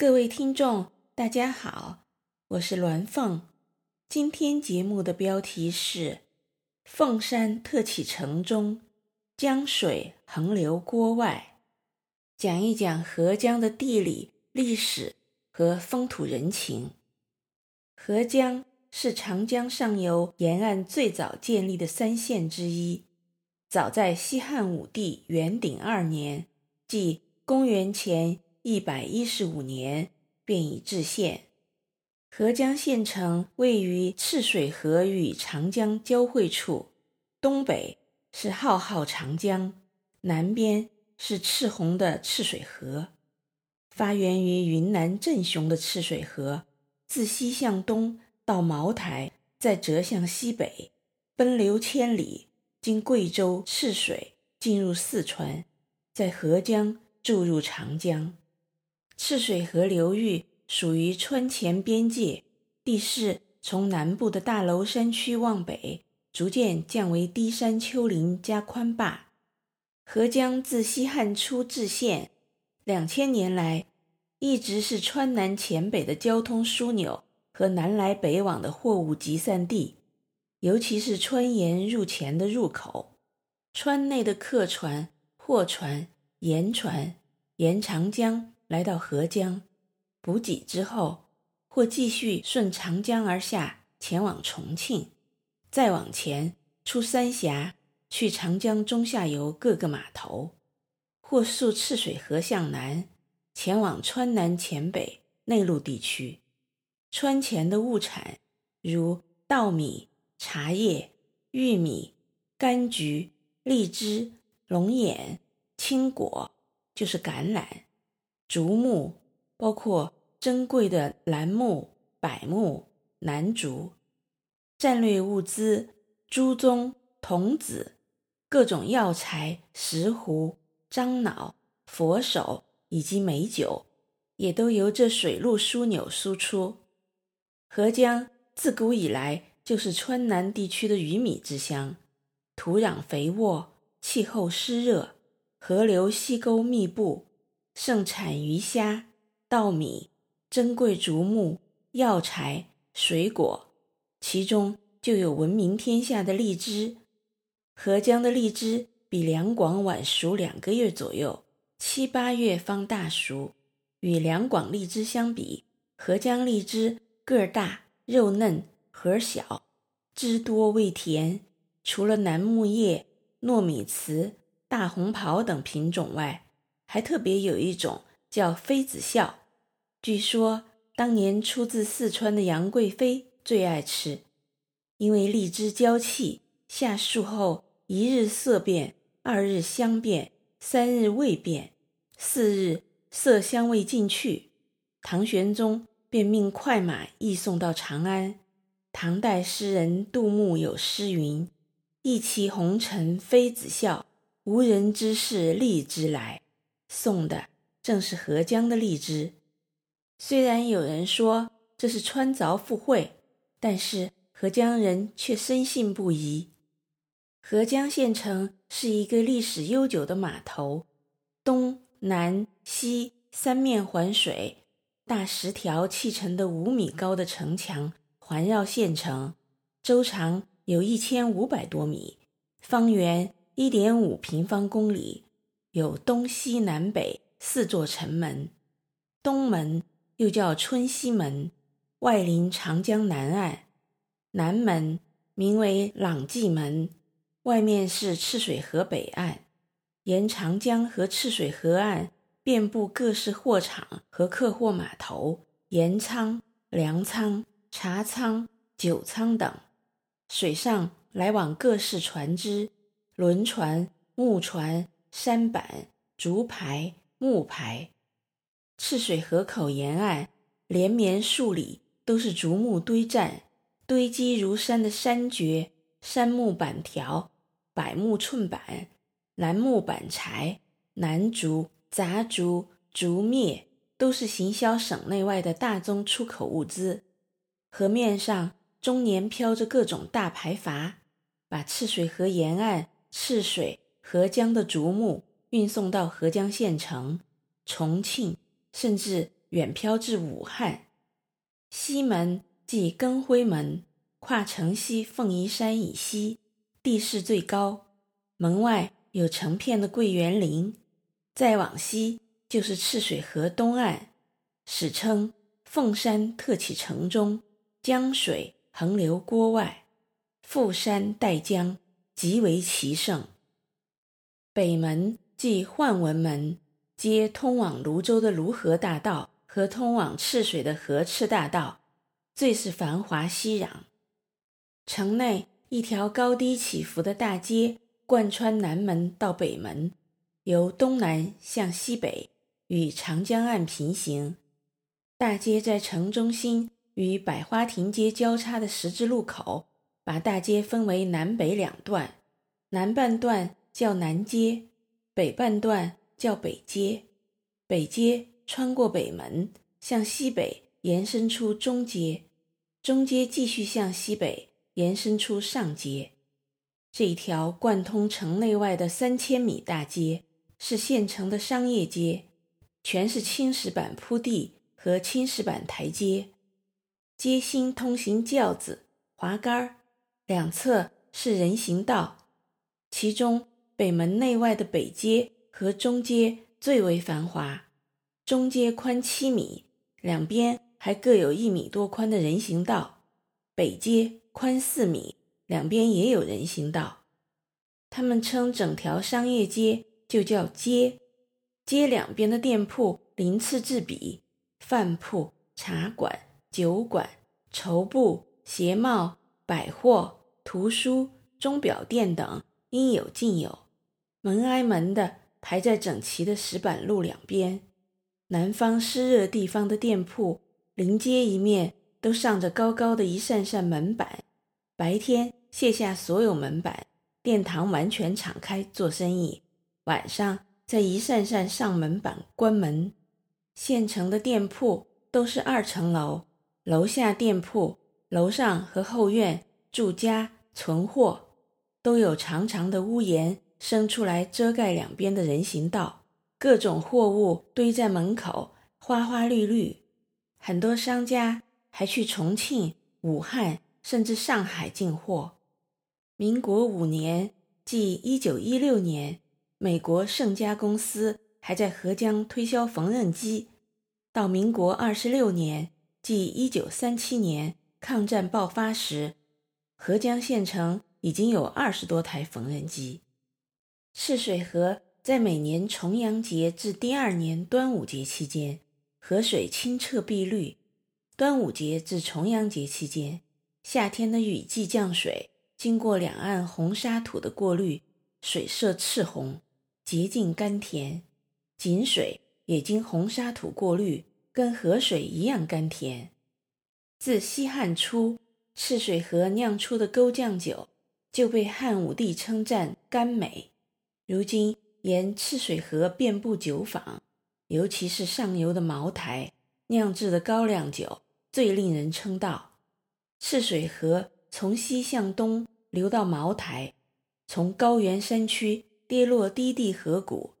各位听众，大家好，我是鸾凤。今天节目的标题是“凤山特启城中，江水横流郭外”，讲一讲合江的地理、历史和风土人情。合江是长江上游沿岸最早建立的三县之一，早在西汉武帝元鼎二年，即公元前。一百一十五年便已置县。合江县城位于赤水河与长江交汇处，东北是浩浩长江，南边是赤红的赤水河。发源于云南镇雄的赤水河，自西向东到茅台，再折向西北，奔流千里，经贵州、赤水，进入四川，在合江注入长江。赤水河流域属于川黔边界，地势从南部的大娄山区往北，逐渐降为低山丘陵加宽坝。合江自西汉初置县，两千年来一直是川南黔北的交通枢纽和南来北往的货物集散地，尤其是川盐入黔的入口。川内的客船、货船、盐船沿长江。来到合江补给之后，或继续顺长江而下前往重庆，再往前出三峡去长江中下游各个码头，或溯赤水河向南前往川南黔北内陆地区。川黔的物产如稻米、茶叶、玉米、柑橘、荔枝、龙眼、青果，就是橄榄。竹木包括珍贵的楠木、柏木、楠竹；战略物资朱棕、桐子；各种药材石斛、樟脑、佛手以及美酒，也都由这水路枢纽输出。合江自古以来就是川南地区的鱼米之乡，土壤肥沃，气候湿热，河流溪沟密布。盛产鱼虾、稻米、珍贵竹木、药材、水果，其中就有闻名天下的荔枝。合江的荔枝比两广晚熟两个月左右，七八月方大熟。与两广荔枝相比，合江荔枝个儿大、肉嫩、核小、汁多味甜。除了楠木叶、糯米糍、大红袍等品种外，还特别有一种叫妃子笑，据说当年出自四川的杨贵妃最爱吃，因为荔枝娇气，下树后一日色变，二日香变，三日味变，四日色香味尽去。唐玄宗便命快马驿送到长安。唐代诗人杜牧有诗云：“一骑红尘妃子笑，无人知是荔枝来。”送的正是合江的荔枝，虽然有人说这是穿凿附会，但是合江人却深信不疑。合江县城是一个历史悠久的码头，东南西三面环水，大石条砌成的五米高的城墙环绕县城，周长有一千五百多米，方圆一点五平方公里。有东西南北四座城门，东门又叫春熙门，外临长江南岸；南门名为朗济门，外面是赤水河北岸。沿长江和赤水河岸遍布各式货场和客货码头、盐仓、粮仓、茶仓、酒仓等。水上来往各式船只、轮船、木船。山板、竹排、木排，赤水河口沿岸连绵数里都是竹木堆栈，堆积如山的山蕨、杉木板条、柏木寸板、楠木板材、楠竹、杂竹、竹篾，都是行销省内外的大宗出口物资。河面上终年飘着各种大排筏，把赤水河沿岸赤水。合江的竹木运送到合江县城、重庆，甚至远飘至武汉。西门即更辉门，跨城西凤仪山以西，地势最高，门外有成片的桂园林。再往西就是赤水河东岸，史称凤山特启城中，江水横流郭外，富山带江，极为奇胜。北门即换文门，接通往泸州的泸河大道和通往赤水的河赤大道，最是繁华熙攘。城内一条高低起伏的大街贯穿南门到北门。由东南向西北与长江岸平行，大街在城中心与百花亭街交叉的十字路口，把大街分为南北两段，南半段叫南街，北半段叫北街。北街穿过北门，向西北延伸出中街，中街继续向西北延伸出上街。这一条贯通城内外的三千米大街。是现成的商业街，全是青石板铺地和青石板台阶，街心通行轿子、滑竿，两侧是人行道。其中北门内外的北街和中街最为繁华，中街宽七米，两边还各有一米多宽的人行道；北街宽四米，两边也有人行道。他们称整条商业街。就叫街，街两边的店铺鳞次栉比，饭铺、茶馆、酒馆、绸布、鞋帽、百货、图书、钟表店等应有尽有，门挨门的排在整齐的石板路两边。南方湿热地方的店铺临街一面都上着高高的一扇扇门板，白天卸下所有门板，店堂完全敞开做生意。晚上再一扇扇上门板关门，现成的店铺都是二层楼，楼下店铺，楼上和后院住家存货，都有长长的屋檐伸出来遮盖两边的人行道，各种货物堆在门口，花花绿绿。很多商家还去重庆、武汉甚至上海进货。民国五年，即一九一六年。美国盛家公司还在合江推销缝纫机，到民国二十六年，即一九三七年，抗战爆发时，合江县城已经有二十多台缝纫机。赤水河在每年重阳节至第二年端午节期间，河水清澈碧绿；端午节至重阳节期间，夏天的雨季降水，经过两岸红沙土的过滤，水色赤红。洁净甘甜，井水也经红沙土过滤，跟河水一样甘甜。自西汉初，赤水河酿出的勾酱酒就被汉武帝称赞甘美。如今沿赤水河遍布酒坊，尤其是上游的茅台酿制的高粱酒最令人称道。赤水河从西向东流到茅台，从高原山区。跌落低地河谷，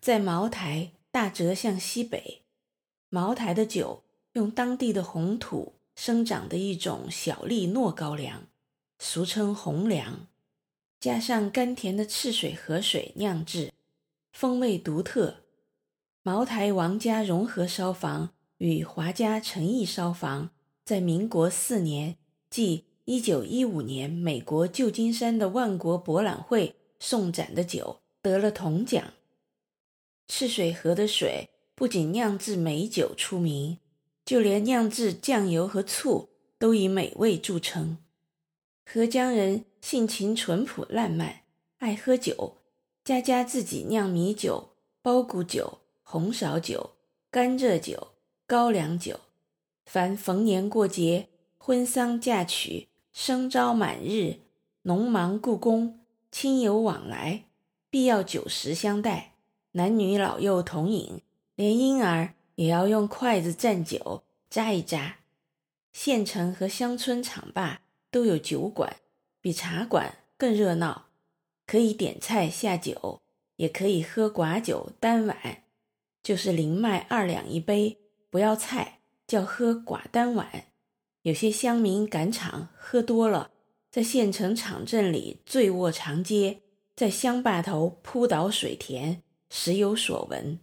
在茅台大折向西北。茅台的酒用当地的红土生长的一种小粒糯高粱，俗称红粱，加上甘甜的赤水河水酿制，风味独特。茅台王家融合烧坊与华家诚意烧坊在民国四年，即一九一五年，美国旧金山的万国博览会。送展的酒得了铜奖。赤水河的水不仅酿制美酒出名，就连酿制酱油和醋都以美味著称。合江人性情淳朴烂漫，爱喝酒，家家自己酿米酒、包谷酒、红苕酒、甘蔗酒、高粱酒。凡逢年过节、婚丧嫁娶、生朝满日、农忙故宫。亲友往来，必要酒食相待，男女老幼同饮，连婴儿也要用筷子蘸酒扎一扎。县城和乡村场坝都有酒馆，比茶馆更热闹，可以点菜下酒，也可以喝寡酒单碗，就是零卖二两一杯，不要菜，叫喝寡单碗。有些乡民赶场喝多了，在县城场镇里醉卧长街，在乡坝头扑倒水田，时有所闻。